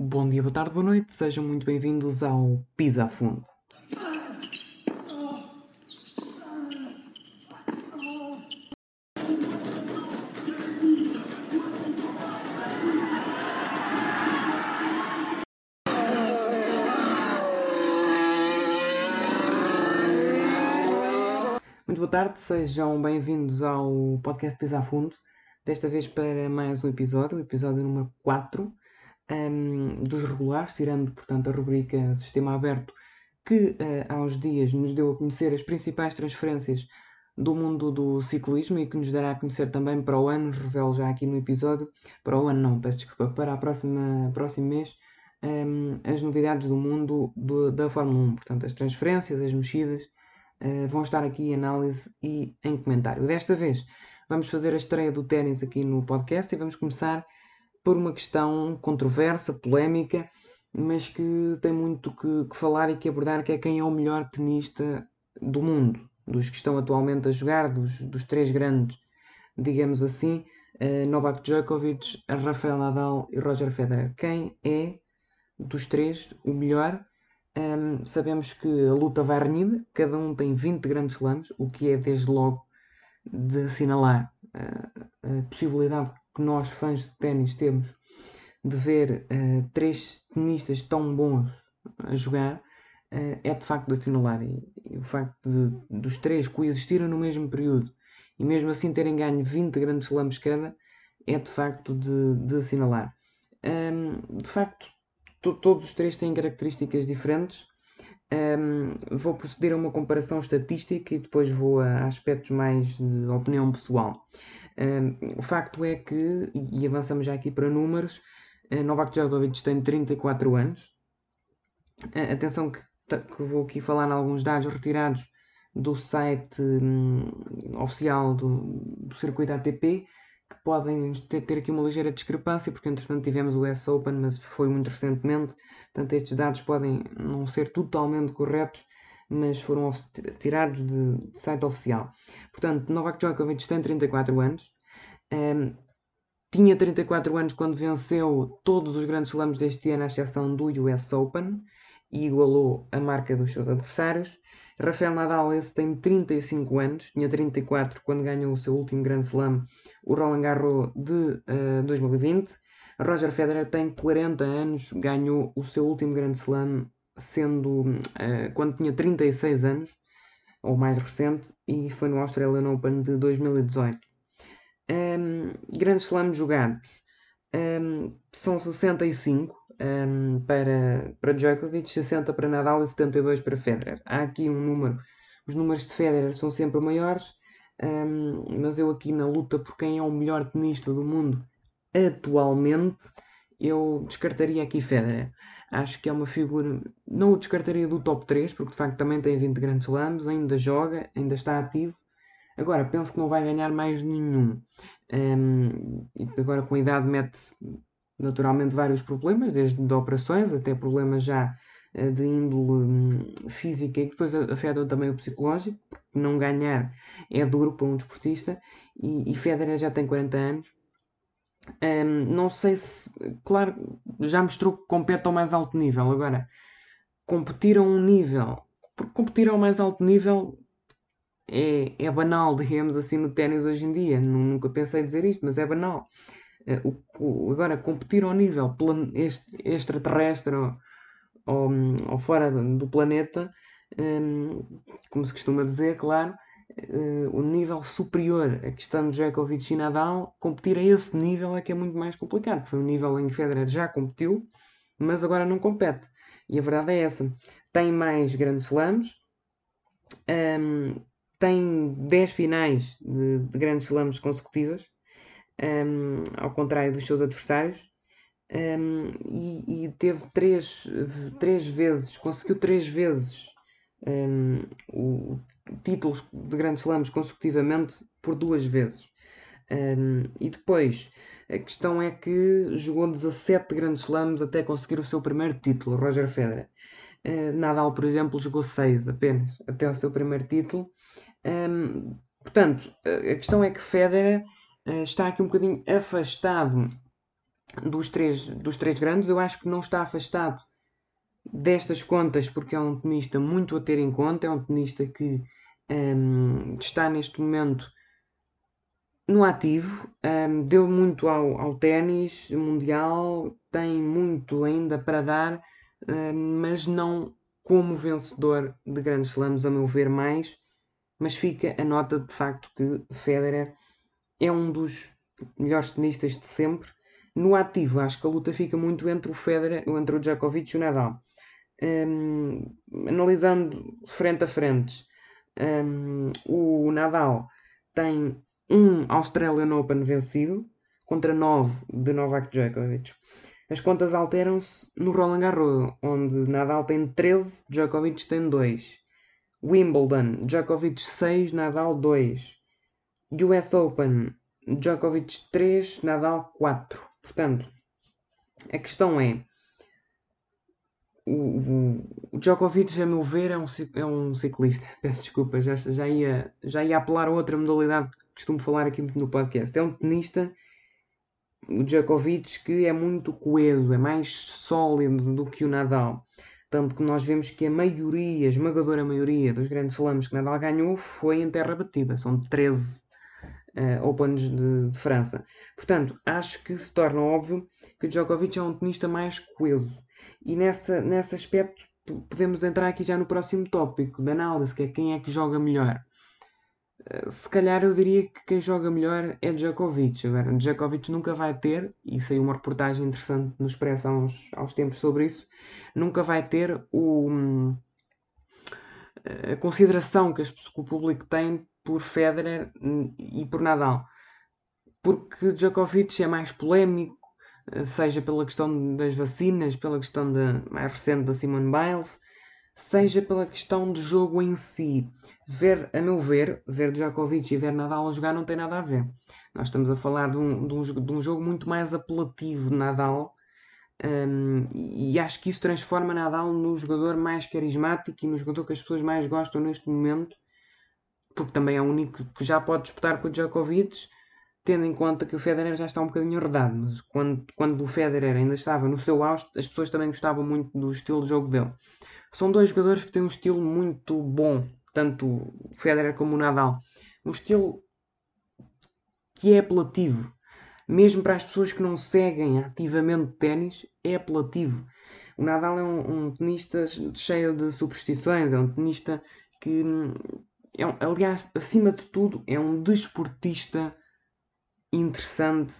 Bom dia, boa tarde, boa noite, sejam muito bem-vindos ao Pisa a Fundo. Muito boa tarde, sejam bem-vindos ao podcast Pisa a Fundo, desta vez para mais um episódio, o episódio número 4 um, dos regulares, tirando, portanto, a rubrica Sistema Aberto, que uh, há uns dias nos deu a conhecer as principais transferências do mundo do ciclismo e que nos dará a conhecer também para o ano, revelo já aqui no episódio, para o ano não, peço desculpa, para a próxima, próximo mês, um, as novidades do mundo do, da Fórmula 1, portanto, as transferências, as mexidas, uh, vão estar aqui em análise e em comentário. Desta vez vamos fazer a estreia do ténis aqui no podcast e vamos começar por uma questão controversa, polémica, mas que tem muito que, que, falar e que abordar, que é quem é o melhor tenista do mundo, dos que estão atualmente a jogar, dos, dos três grandes, digamos assim, uh, Novak Djokovic, Rafael Nadal e Roger Federer. Quem é dos três o melhor? Um, sabemos que a luta vai renhida, cada um tem 20 grandes slams, o que é desde logo de assinalar uh, a possibilidade que nós, fãs de ténis, temos de ver uh, três tenistas tão bons a jogar uh, é de facto de assinalar. E, e o facto de, dos três coexistirem no mesmo período e mesmo assim terem ganho 20 grandes slams cada é de facto de, de assinalar. Um, de facto, to, todos os três têm características diferentes. Um, vou proceder a uma comparação estatística e depois vou a aspectos mais de opinião pessoal o facto é que, e avançamos já aqui para números, uh, Novak Djokovic tem 34 anos. Uh, atenção que, que vou aqui falar em alguns dados retirados do site um, oficial do, do circuito ATP, que podem ter, ter, aqui uma ligeira discrepância, porque entretanto tivemos o US Open, mas foi muito recentemente, portanto estes dados podem não ser totalmente corretos, mas foram tirados de, site oficial. Portanto, Novak Djokovic tem 34 anos, um, tinha 34 anos quando venceu todos os grandes slams deste ano, à exceção do US Open, e igualou a marca dos seus adversários. Rafael Nadal, esse tem 35 anos, tinha 34 quando ganhou o seu último Grand Slam, o Roland Garros de uh, eh, 2020. Roger Federer tem 40 anos, ganhou o seu último Grand Slam sendo uh, quando tinha 36 anos, ou mais recente, e foi no Australian Open de 2018. Um, grandes slams jogados um, são 65 um, para, para Djokovic, 60 para Nadal e 72 para Federer. Há aqui um número, os números de Federer são sempre maiores, mas eu aqui na luta por quem é o melhor tenista do mundo atualmente, eu descartaria aqui Federer. Acho que é uma figura. Não o descartaria do top 3, porque de facto também tem 20 grandes slams, ainda joga, ainda está ativo. Agora, penso que não vai ganhar mais nenhum. Um, e agora, com a idade, mete naturalmente vários problemas, desde de operações até problemas já uh, de índole um, física e que depois afetam também o psicológico, porque não ganhar é duro para um desportista. E, e Federer já tem 40 anos um, não sei se. Claro, já mostrou que compete ao mais alto nível. Agora, competir a um nível. Porque competir ao mais alto nível é, é banal, digamos assim, no ténis hoje em dia. Nunca pensei dizer isto, mas é banal. Uh, o, o, agora, competir ao nível este, extraterrestre ou, ou, ou, fora do planeta, um, como se costuma dizer, claro uh, o nível superior a questão de Djokovic e Nadal, competir a esse nível é que é muito mais complicado. Foi um nível em que Federer já competiu, mas agora não compete. E a verdade é essa. Tem mais grandes slams, um, ehm, tem 10 finais de, de grandes slams consecutivas, um, ehm, ao contrário dos seus adversários. Um, ehm, e, e, teve três, três vezes, conseguiu três vezes um, o, títulos de grandes slams consecutivamente por duas vezes. Um, e depois, a questão é que jogou 17 grandes slams até conseguir o seu primeiro título, Roger Federer. Uh, Nadal, por exemplo, jogou 6 apenas até o seu primeiro título. Um, portanto, a questão é que Federer uh, está aqui um bocadinho afastado dos três, dos três grandes. Eu acho que não está afastado destas contas porque é um tenista muito a ter em conta, é um tenista que um, está neste momento no ativo, um, deu muito ao, ao ténis mundial, tem muito ainda para dar, um, mas não como vencedor de grandes slams, a meu ver, mais. Mas fica a nota de facto que Federer é um dos melhores tenistas de sempre. No ativo, acho que a luta fica muito entre o Federer, entre o Djokovic e o Nadal. Um, analisando frente a frente, um, o Nadal tem um Australian Open vencido contra 9 de Novak Djokovic. As contas alteram-se no Roland Garros, onde Nadal tem 13, Djokovic tem 2. Wimbledon, Djokovic 6, Nadal 2. US Open, Djokovic 3, Nadal 4. Portanto, a questão é: o, o Djokovic, a meu ver, é um, é um ciclista. Peço desculpa, já, já, ia, já ia apelar a outra modalidade que costumo falar aqui no podcast. É um tenista, o Djokovic, que é muito coeso, é mais sólido do que o Nadal. Tanto que nós vemos que a maioria, a esmagadora maioria dos grandes slams que Nadal ganhou foi em terra batida. São 13 uh, eh, Opens de, de França. Portanto, acho que se torna óbvio que o Djokovic é um tenista mais coeso e nessa, nesse aspecto podemos entrar aqui já no próximo tópico de análise, que é quem é que joga melhor. Eh, se calhar eu diria que quem joga melhor é Djokovic. Agora, Djokovic nunca vai ter, e saiu uma reportagem interessante no Expresso há uns, há uns tempos sobre isso, nunca vai ter o, a consideração que, as, que o público tem por Federer e por Nadal. Porque Djokovic é mais polémico, seja pela questão das vacinas, pela questão de, mais recente da Simone Biles, seja pela questão do jogo em si. Ver, a meu ver, ver Djokovic e ver Nadal a jogar não tem nada a ver. Nós estamos a falar de um, de um, de um jogo muito mais apelativo de Nadal um, e acho que isso transforma Nadal no jogador mais carismático e no jogador que as pessoas mais gostam neste momento, porque também é o único que já pode disputar com o Djokovic tendo em conta que o Federer já está um bocadinho arredado, mas quando, quando o Federer ainda estava no seu auge, as pessoas também gostavam muito do estilo de jogo dele. São dois jogadores que têm um estilo muito bom, tanto o Federer como o Nadal. Um estilo que é apelativo. Mesmo para as pessoas que não seguem ativamente ténis, é apelativo. O Nadal é um, um tenista cheio de superstições, é um tenista que, é um, aliás, acima de tudo, é um desportista interessante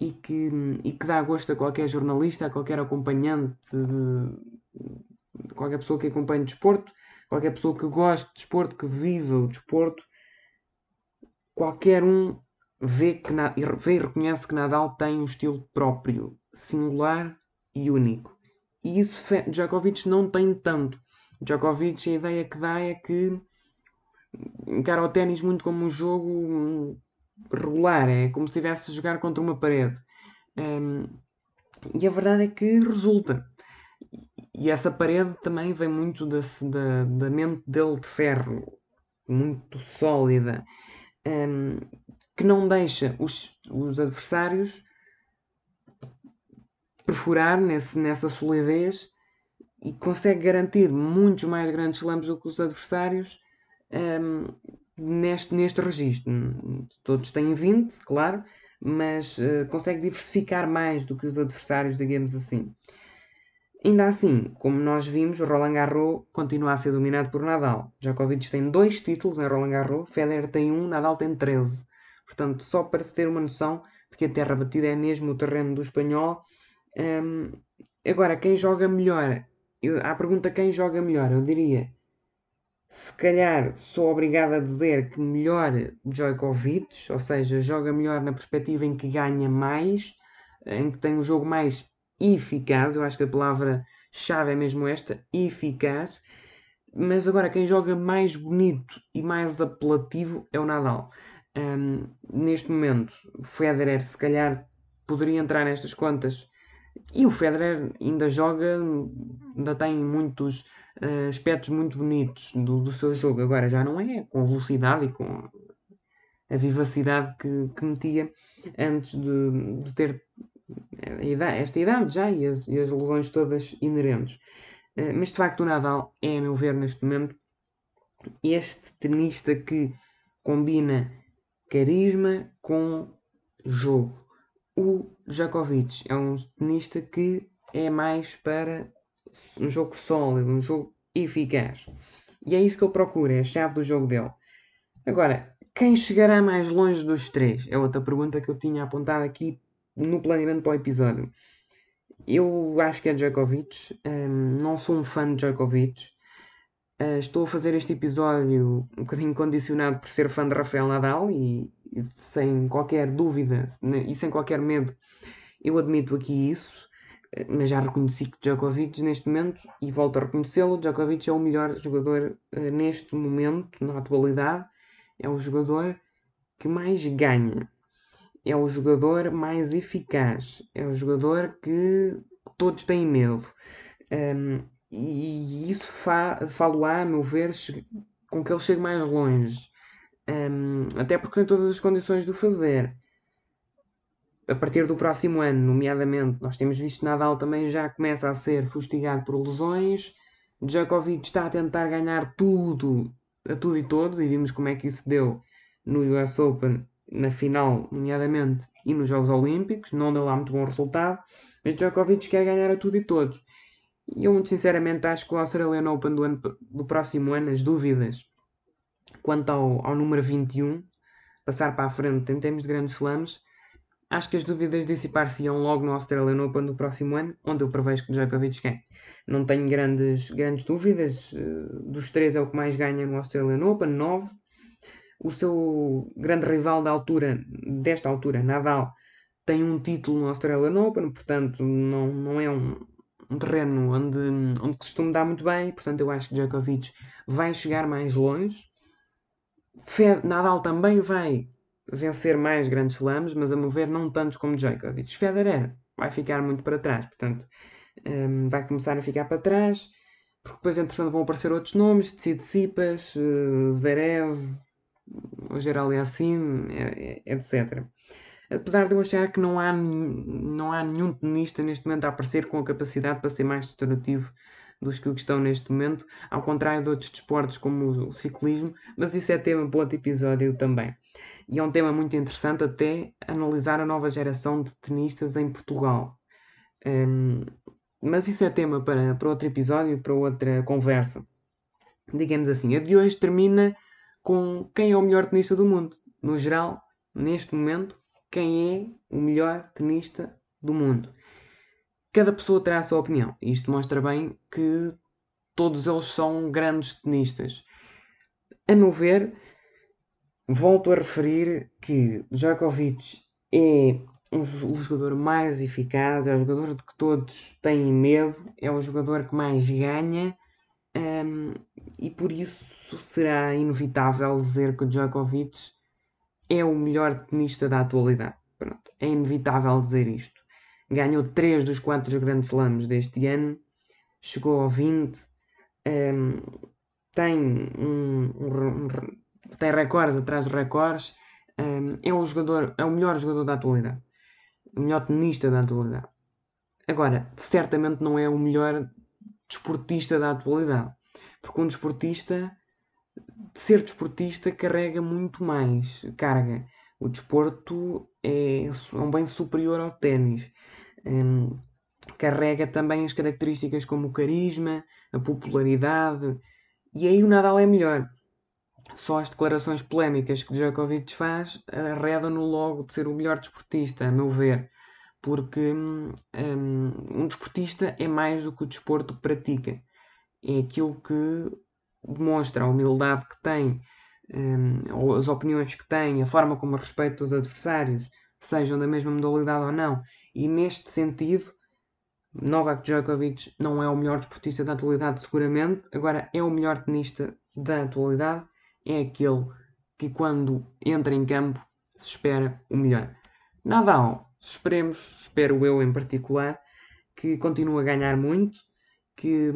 e que, e que dá gosto a qualquer jornalista, a qualquer acompanhante, de, de qualquer pessoa que acompanhe desporto, qualquer pessoa que goste de desporto, que viva o desporto, qualquer um vê, que vê e reconhece que Nadal tem um estilo próprio, singular e único. E isso Djokovic não tem tanto. Djokovic, a ideia que dá é que encara o ténis muito como um jogo regular, é como se estivesse a jogar contra uma parede. Um, e a verdade é que resulta. E essa parede também vem muito da, da, da mente dele de ferro, muito sólida, um, que não deixa os, os adversários perfurar nesse, nessa solidez e consegue garantir muitos mais grandes slams do que os adversários um, neste, neste registro. Todos têm 20, claro, mas uh, consegue diversificar mais do que os adversários, digamos assim. Ainda assim, como nós vimos, Roland Garros continua a ser dominado por Nadal. Djokovic tem dois títulos em Roland Garros, Federer tem um, Nadal tem 13. Portanto, só para se ter uma noção de que a terra batida é mesmo o terreno do espanhol. Um, agora, quem joga melhor? Eu, à pergunta quem joga melhor, eu diria se calhar sou obrigado a dizer que melhor Djokovic, ou seja, joga melhor na perspectiva em que ganha mais, em que tem um jogo mais eficaz. Eu acho que a palavra-chave é mesmo esta: eficaz. Mas agora, quem joga mais bonito e mais apelativo é o Nadal. Um, neste momento, Federer, se calhar, poderia entrar nestas contas. E o Federer ainda joga, ainda tem muitos uh, aspectos muito bonitos do, do seu jogo. Agora já não é com a velocidade e com a vivacidade que, que metia antes de, de ter esta idade já e as, e as lesões todas inerentes. Uh, mas de facto o Nadal é, a meu ver, neste momento, este tenista que combina carisma com jogo. O Djokovic é um tenista que é mais para um jogo sólido, um jogo eficaz. E é isso que ele procura, é a chave do jogo dele. Agora, quem chegará mais longe dos três? É outra pergunta que eu tinha apontado aqui no planeamento para o episódio. Eu acho que é Djokovic. Um, não sou um fã de Djokovic. Uh, estou a fazer este episódio um bocadinho condicionado por ser fã de Rafael Nadal e, e sem qualquer dúvida e sem qualquer medo, eu admito aqui isso mas já reconheci que Djokovic neste momento, e volto a reconhecê-lo, Djokovic é o melhor jogador uh, neste momento, na atualidade, é o jogador que mais ganha, é o jogador mais eficaz, é o jogador que todos têm medo. Um, e isso fa falo-á, a meu ver, com que ele chegue mais longe. Um, até porque tem todas as condições de o fazer a partir do próximo ano, nomeadamente, nós temos visto Nadal também já começa a ser fustigado por lesões. Djokovic está a tentar ganhar tudo, a tudo e todos, e vimos como é que isso deu no US Open, na final, nomeadamente, e nos Jogos Olímpicos. Não deu lá muito bom resultado, mas Djokovic quer ganhar a tudo e todos. E eu, muito sinceramente, acho que o Australian Open do, ano, do próximo ano, as dúvidas quanto ao, ao número 21, passar para a frente em termos de grandes slams, Acho que as dúvidas dissipar-se-iam logo no Australian Open do próximo ano, onde eu prevejo que Djokovic ganhe. Não tenho grandes, grandes dúvidas. Eh, dos três é o que mais ganha no Australian Open, 9. O seu grande rival da altura, desta altura, Nadal, tem um título no Australian Open, portanto não, não é um, um terreno onde, onde costuma dar muito bem, portanto eu acho que Djokovic vai chegar mais longe. Nadal também vai vencer mais grandes slams, mas a mover não tantos como Djokovic. Federer vai ficar muito para trás, portanto, um, vai começar a ficar para trás, porque depois, entretanto, vão aparecer outros nomes, Tsitsipas, uh, Zverev, Gerald Yassin, etc. Apesar de eu achar que não há, não há nenhum tenista neste momento a aparecer com a capacidade para ser mais destrutivo dos que estão neste momento, ao contrário de outros desportos como o ciclismo, mas isso é tema para outro episódio também. E é um tema muito interessante até analisar a nova geração de tenistas em Portugal. Um, mas isso é tema para, para outro episódio, para outra conversa. Digamos assim, a de hoje termina com quem é o melhor tenista do mundo. No geral, neste momento, quem é o melhor tenista do mundo. Cada pessoa terá a sua opinião. Isto mostra bem que todos eles são grandes tenistas. A meu ver, volto a referir que Djokovic é o jogador mais eficaz, é o jogador de que todos têm medo, é o jogador que mais ganha um, e por isso será inevitável dizer que Djokovic é o melhor tenista da atualidade. Pronto, é inevitável dizer isto. Ganhou 3 dos 4 grandes slams deste ano, chegou ao 20, um, tem um, um, tem recordes atrás de recordes, um, é, o jogador, é o melhor jogador da atualidade, o melhor tenista da atualidade. Agora, certamente não é o melhor desportista da atualidade, porque um desportista, de ser desportista, carrega muito mais carga. O desporto é, é um bem superior ao ténis. Um, carrega também as características como o carisma, a popularidade, e aí o Nadal é melhor. Só as declarações polémicas que Djokovic faz arredam-no logo de ser o melhor desportista, a meu ver. Porque um, um desportista é mais do que o desporto que pratica. É aquilo que demonstra a humildade que tem, um, as opiniões que tem, a forma como respeita os adversários, sejam da mesma modalidade ou não. E neste sentido, Novak Djokovic não é o melhor desportista da atualidade, seguramente, agora é o melhor tenista da atualidade é aquele que quando entra em campo se espera o melhor. Nadal, esperemos, espero eu em particular, que continue a ganhar muito, que,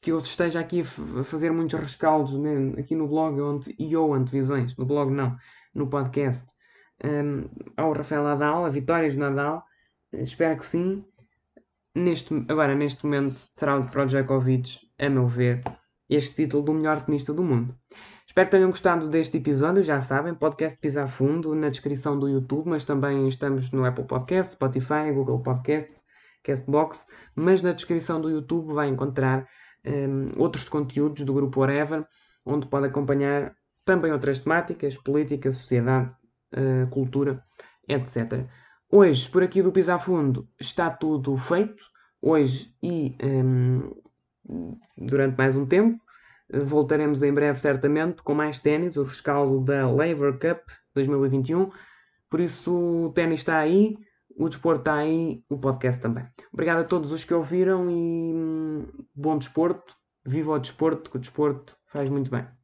que eu esteja aqui a fazer muitos rescaldos né, aqui no blog onde, e ou antevisões, no blog não, no podcast, um, ao Rafael Nadal, a vitórias de Nadal, espero que sim. Neste, agora, neste momento, será o Projakovic, a meu ver, este título do melhor tenista do mundo. Espero que tenham gostado deste episódio, já sabem, podcast Pisar Fundo na descrição do YouTube, mas também estamos no Apple Podcasts, Spotify, Google Podcasts, Castbox, mas na descrição do YouTube vai encontrar um, outros conteúdos do grupo Whatever, onde pode acompanhar também outras temáticas, política, sociedade, uh, cultura, etc. Hoje, por aqui do Pisar Fundo, está tudo feito. Hoje e um, durante mais um tempo. Voltaremos em breve, certamente, com mais ténis, o rescaldo da Laver Cup 2021. Por isso, o ténis está aí, o desporto está aí, o podcast também. Obrigado a todos os que ouviram e hum, bom desporto. Viva o desporto, que o desporto faz muito bem.